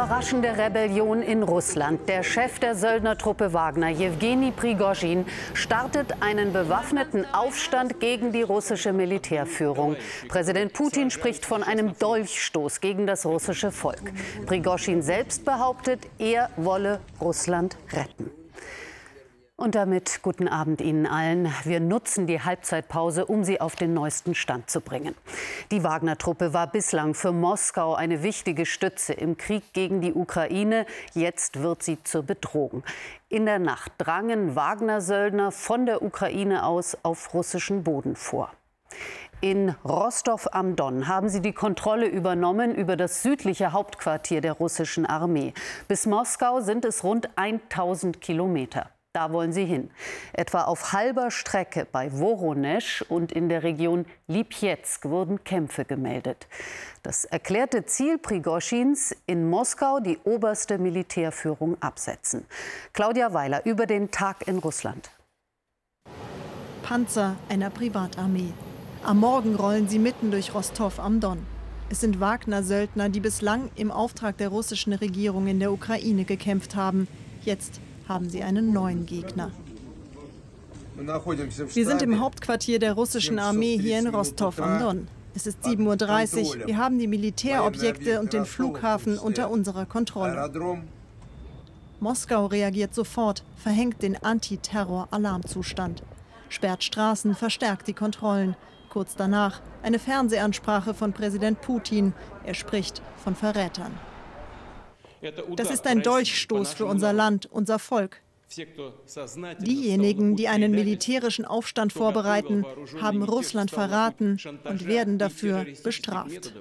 Überraschende Rebellion in Russland. Der Chef der Söldnertruppe Wagner, Jewgeni Prigozhin, startet einen bewaffneten Aufstand gegen die russische Militärführung. Präsident Putin spricht von einem Dolchstoß gegen das russische Volk. Prigozhin selbst behauptet, er wolle Russland retten. Und damit guten Abend Ihnen allen. Wir nutzen die Halbzeitpause, um Sie auf den neuesten Stand zu bringen. Die Wagner-Truppe war bislang für Moskau eine wichtige Stütze im Krieg gegen die Ukraine. Jetzt wird sie zur Bedrohung. In der Nacht drangen Wagner-Söldner von der Ukraine aus auf russischen Boden vor. In Rostov am Don haben sie die Kontrolle übernommen über das südliche Hauptquartier der russischen Armee. Bis Moskau sind es rund 1000 Kilometer. Da wollen sie hin. Etwa auf halber Strecke bei Woronesch und in der Region Lipetsk wurden Kämpfe gemeldet. Das erklärte Ziel Prigoschins, in Moskau die oberste Militärführung absetzen. Claudia Weiler über den Tag in Russland. Panzer einer Privatarmee. Am Morgen rollen sie mitten durch Rostov am Don. Es sind Wagner-Söldner, die bislang im Auftrag der russischen Regierung in der Ukraine gekämpft haben. Jetzt haben sie einen neuen Gegner. Wir sind im Hauptquartier der russischen Armee hier in Rostov am Don. Es ist 7.30 Uhr. Wir haben die Militärobjekte und den Flughafen unter unserer Kontrolle. Moskau reagiert sofort, verhängt den Antiterror-Alarmzustand, sperrt Straßen, verstärkt die Kontrollen. Kurz danach eine Fernsehansprache von Präsident Putin. Er spricht von Verrätern. Das ist ein Dolchstoß für unser Land, unser Volk. Diejenigen, die einen militärischen Aufstand vorbereiten, haben Russland verraten und werden dafür bestraft.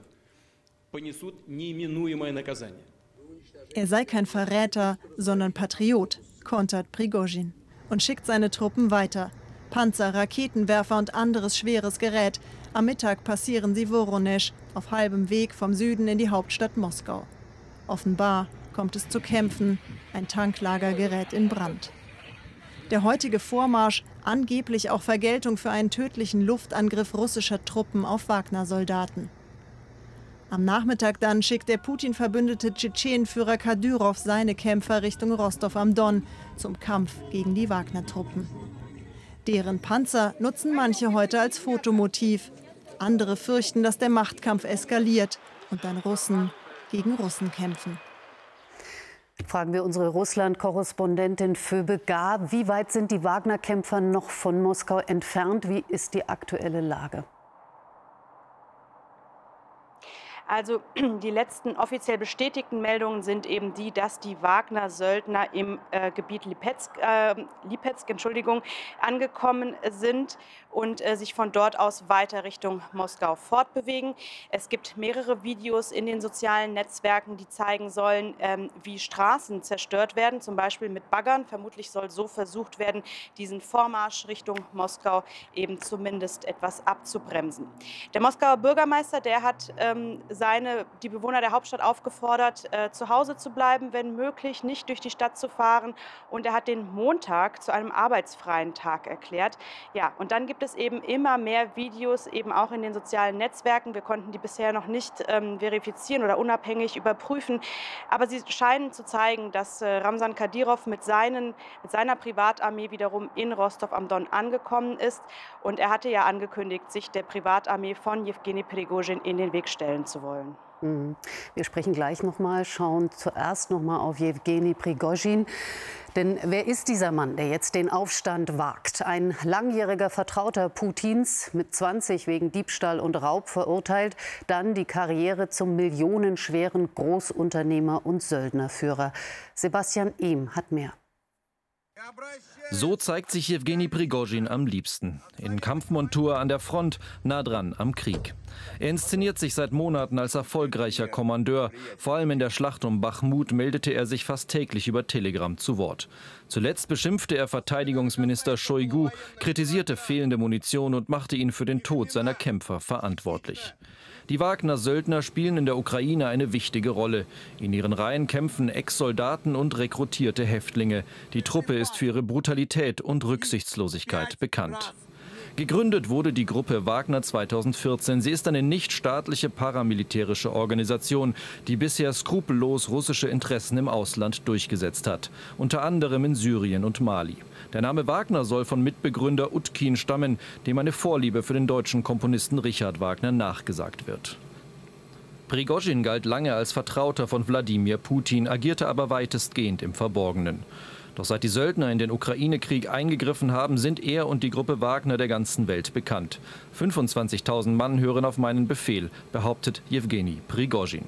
Er sei kein Verräter, sondern Patriot, kontert Prigozhin und schickt seine Truppen weiter. Panzer, Raketenwerfer und anderes schweres Gerät. Am Mittag passieren sie Woronesch, auf halbem Weg vom Süden in die Hauptstadt Moskau. Offenbar kommt es zu Kämpfen. Ein Tanklager gerät in Brand. Der heutige Vormarsch, angeblich auch Vergeltung für einen tödlichen Luftangriff russischer Truppen auf Wagner-Soldaten. Am Nachmittag dann schickt der Putin-verbündete Tschetschenenführer Kadyrov seine Kämpfer Richtung Rostov am Don zum Kampf gegen die Wagner-Truppen. Deren Panzer nutzen manche heute als Fotomotiv. Andere fürchten, dass der Machtkampf eskaliert und dann Russen gegen Russen kämpfen. Fragen wir unsere Russland-Korrespondentin Föbe Gar. Wie weit sind die Wagner-Kämpfer noch von Moskau entfernt? Wie ist die aktuelle Lage? Also die letzten offiziell bestätigten Meldungen sind eben die, dass die Wagner-Söldner im äh, Gebiet Lipetsk, äh, Lipetsk Entschuldigung, angekommen sind und äh, sich von dort aus weiter Richtung Moskau fortbewegen. Es gibt mehrere Videos in den sozialen Netzwerken, die zeigen sollen, ähm, wie Straßen zerstört werden, zum Beispiel mit Baggern. Vermutlich soll so versucht werden, diesen Vormarsch Richtung Moskau eben zumindest etwas abzubremsen. Der Moskauer Bürgermeister, der hat ähm, seine, die Bewohner der Hauptstadt aufgefordert, äh, zu Hause zu bleiben, wenn möglich, nicht durch die Stadt zu fahren. Und er hat den Montag zu einem arbeitsfreien Tag erklärt. Ja, und dann gibt es eben immer mehr Videos, eben auch in den sozialen Netzwerken. Wir konnten die bisher noch nicht ähm, verifizieren oder unabhängig überprüfen. Aber sie scheinen zu zeigen, dass äh, Ramsan Kadyrov mit, seinen, mit seiner Privatarmee wiederum in Rostov am Don angekommen ist. Und er hatte ja angekündigt, sich der Privatarmee von Jewgeni Prigozhin in den Weg stellen zu wollen wollen. Mhm. Wir sprechen gleich noch mal, schauen zuerst noch mal auf Jewgeni Prigozhin. Denn wer ist dieser Mann, der jetzt den Aufstand wagt? Ein langjähriger Vertrauter Putins, mit 20 wegen Diebstahl und Raub verurteilt, dann die Karriere zum millionenschweren Großunternehmer und Söldnerführer. Sebastian Ehm hat mehr. So zeigt sich Jewgeni Prigozhin am liebsten. In Kampfmontur an der Front, nah dran am Krieg. Er inszeniert sich seit Monaten als erfolgreicher Kommandeur. Vor allem in der Schlacht um Bachmut meldete er sich fast täglich über Telegram zu Wort. Zuletzt beschimpfte er Verteidigungsminister Shoigu, kritisierte fehlende Munition und machte ihn für den Tod seiner Kämpfer verantwortlich. Die Wagner-Söldner spielen in der Ukraine eine wichtige Rolle. In ihren Reihen kämpfen Ex-Soldaten und rekrutierte Häftlinge. Die Truppe ist für ihre Brutalität und Rücksichtslosigkeit bekannt. Gegründet wurde die Gruppe Wagner 2014. Sie ist eine nichtstaatliche paramilitärische Organisation, die bisher skrupellos russische Interessen im Ausland durchgesetzt hat, unter anderem in Syrien und Mali. Der Name Wagner soll von Mitbegründer Utkin stammen, dem eine Vorliebe für den deutschen Komponisten Richard Wagner nachgesagt wird. Prigozhin galt lange als Vertrauter von Wladimir Putin, agierte aber weitestgehend im Verborgenen. Doch seit die Söldner in den Ukraine-Krieg eingegriffen haben, sind er und die Gruppe Wagner der ganzen Welt bekannt. 25.000 Mann hören auf meinen Befehl, behauptet Jewgeni Prigozhin.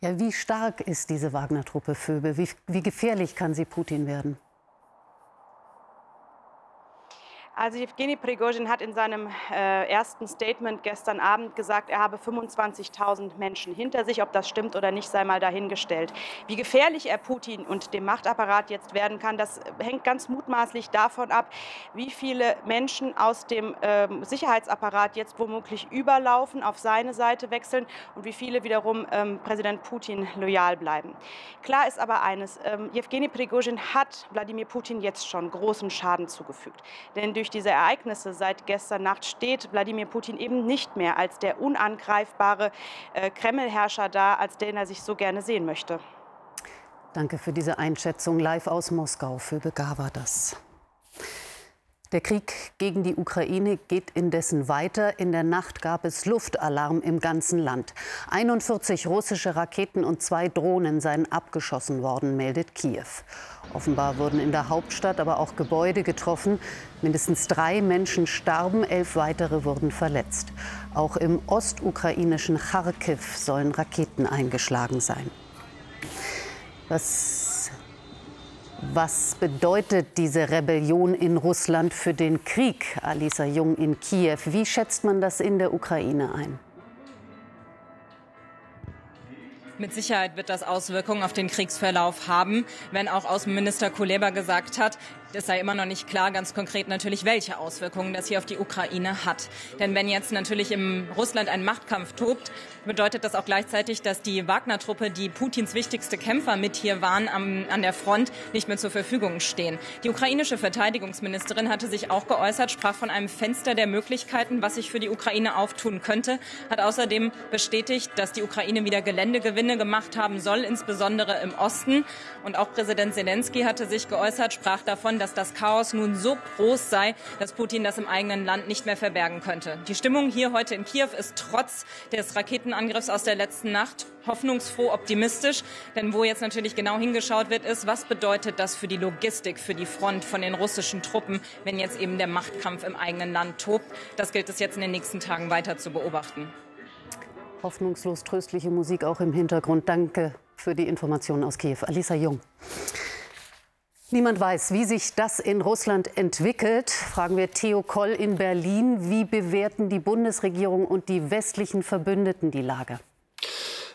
Ja, wie stark ist diese Wagner-Truppe, Phoebe? Wie, wie gefährlich kann sie Putin werden? Also Evgeny Prigozhin hat in seinem äh, ersten Statement gestern Abend gesagt, er habe 25.000 Menschen hinter sich. Ob das stimmt oder nicht, sei mal dahingestellt. Wie gefährlich er Putin und dem Machtapparat jetzt werden kann, das hängt ganz mutmaßlich davon ab, wie viele Menschen aus dem äh, Sicherheitsapparat jetzt womöglich überlaufen, auf seine Seite wechseln und wie viele wiederum ähm, Präsident Putin loyal bleiben. Klar ist aber eines, ähm, Evgeny Prigozhin hat Wladimir Putin jetzt schon großen Schaden zugefügt. Denn durch durch diese Ereignisse seit gestern Nacht steht Wladimir Putin eben nicht mehr als der unangreifbare äh, Kreml-Herrscher da, als den er sich so gerne sehen möchte. Danke für diese Einschätzung live aus Moskau. Für Begawa das. Der Krieg gegen die Ukraine geht indessen weiter. In der Nacht gab es Luftalarm im ganzen Land. 41 russische Raketen und zwei Drohnen seien abgeschossen worden, meldet Kiew. Offenbar wurden in der Hauptstadt aber auch Gebäude getroffen. Mindestens drei Menschen starben, elf weitere wurden verletzt. Auch im ostukrainischen Kharkiv sollen Raketen eingeschlagen sein. Was was bedeutet diese Rebellion in Russland für den Krieg, Alisa Jung in Kiew? Wie schätzt man das in der Ukraine ein? Mit Sicherheit wird das Auswirkungen auf den Kriegsverlauf haben, wenn auch Außenminister Kuleba gesagt hat, es sei immer noch nicht klar, ganz konkret natürlich, welche Auswirkungen das hier auf die Ukraine hat. Denn wenn jetzt natürlich im Russland ein Machtkampf tobt, bedeutet das auch gleichzeitig, dass die Wagner-Truppe, die Putins wichtigste Kämpfer mit hier waren, am, an der Front, nicht mehr zur Verfügung stehen. Die ukrainische Verteidigungsministerin hatte sich auch geäußert, sprach von einem Fenster der Möglichkeiten, was sich für die Ukraine auftun könnte, hat außerdem bestätigt, dass die Ukraine wieder Geländegewinne gemacht haben soll, insbesondere im Osten. Und auch Präsident Zelensky hatte sich geäußert, sprach davon, dass das Chaos nun so groß sei, dass Putin das im eigenen Land nicht mehr verbergen könnte. Die Stimmung hier heute in Kiew ist trotz des Raketenangriffs aus der letzten Nacht hoffnungsfroh optimistisch. Denn wo jetzt natürlich genau hingeschaut wird, ist, was bedeutet das für die Logistik, für die Front von den russischen Truppen, wenn jetzt eben der Machtkampf im eigenen Land tobt. Das gilt es jetzt in den nächsten Tagen weiter zu beobachten. Hoffnungslos tröstliche Musik auch im Hintergrund. Danke für die Informationen aus Kiew. Alisa Jung. Niemand weiß, wie sich das in Russland entwickelt. Fragen wir Theo Koll in Berlin. Wie bewerten die Bundesregierung und die westlichen Verbündeten die Lage?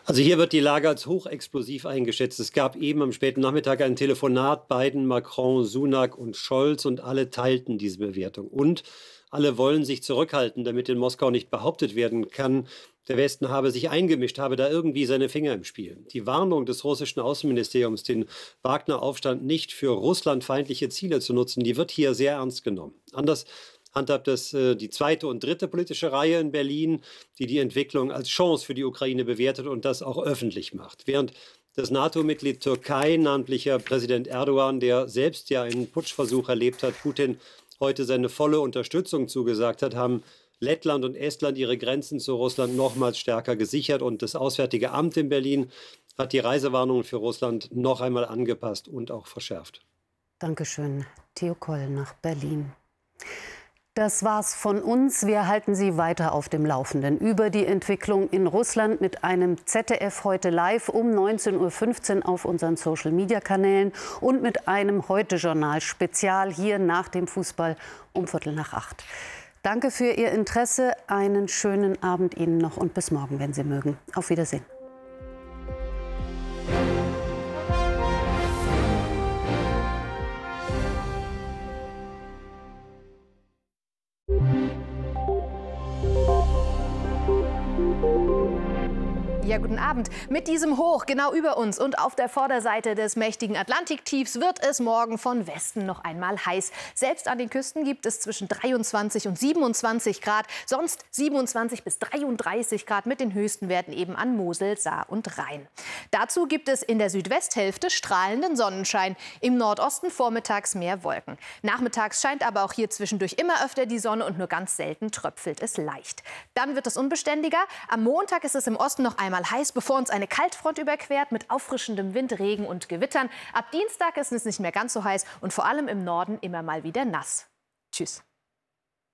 Also hier wird die Lage als hochexplosiv eingeschätzt. Es gab eben am späten Nachmittag ein Telefonat Biden, Macron, Sunak und Scholz und alle teilten diese Bewertung. Und alle wollen sich zurückhalten, damit in Moskau nicht behauptet werden kann, der Westen habe sich eingemischt, habe da irgendwie seine Finger im Spiel. Die Warnung des russischen Außenministeriums, den Wagner-Aufstand nicht für russlandfeindliche Ziele zu nutzen, die wird hier sehr ernst genommen. Anders handhabt das äh, die zweite und dritte politische Reihe in Berlin, die die Entwicklung als Chance für die Ukraine bewertet und das auch öffentlich macht. Während das NATO-Mitglied Türkei, namentlicher Präsident Erdogan, der selbst ja einen Putschversuch erlebt hat, Putin heute seine volle Unterstützung zugesagt hat, haben Lettland und Estland ihre Grenzen zu Russland nochmals stärker gesichert und das Auswärtige Amt in Berlin hat die Reisewarnungen für Russland noch einmal angepasst und auch verschärft. Dankeschön, Theo Koll nach Berlin. Das war's von uns. Wir halten Sie weiter auf dem Laufenden über die Entwicklung in Russland mit einem ZDF heute live um 19.15 Uhr auf unseren Social-Media-Kanälen und mit einem Heute-Journal-Spezial hier nach dem Fußball um Viertel nach acht. Danke für Ihr Interesse. Einen schönen Abend Ihnen noch und bis morgen, wenn Sie mögen. Auf Wiedersehen. Guten Abend. Mit diesem Hoch genau über uns und auf der Vorderseite des mächtigen Atlantiktiefs wird es morgen von Westen noch einmal heiß. Selbst an den Küsten gibt es zwischen 23 und 27 Grad, sonst 27 bis 33 Grad mit den höchsten Werten eben an Mosel, Saar und Rhein. Dazu gibt es in der Südwesthälfte strahlenden Sonnenschein, im Nordosten vormittags mehr Wolken. Nachmittags scheint aber auch hier zwischendurch immer öfter die Sonne und nur ganz selten tröpfelt es leicht. Dann wird es unbeständiger. Am Montag ist es im Osten noch einmal heiß, bevor uns eine Kaltfront überquert mit auffrischendem Wind, Regen und Gewittern. Ab Dienstag ist es nicht mehr ganz so heiß und vor allem im Norden immer mal wieder nass. Tschüss.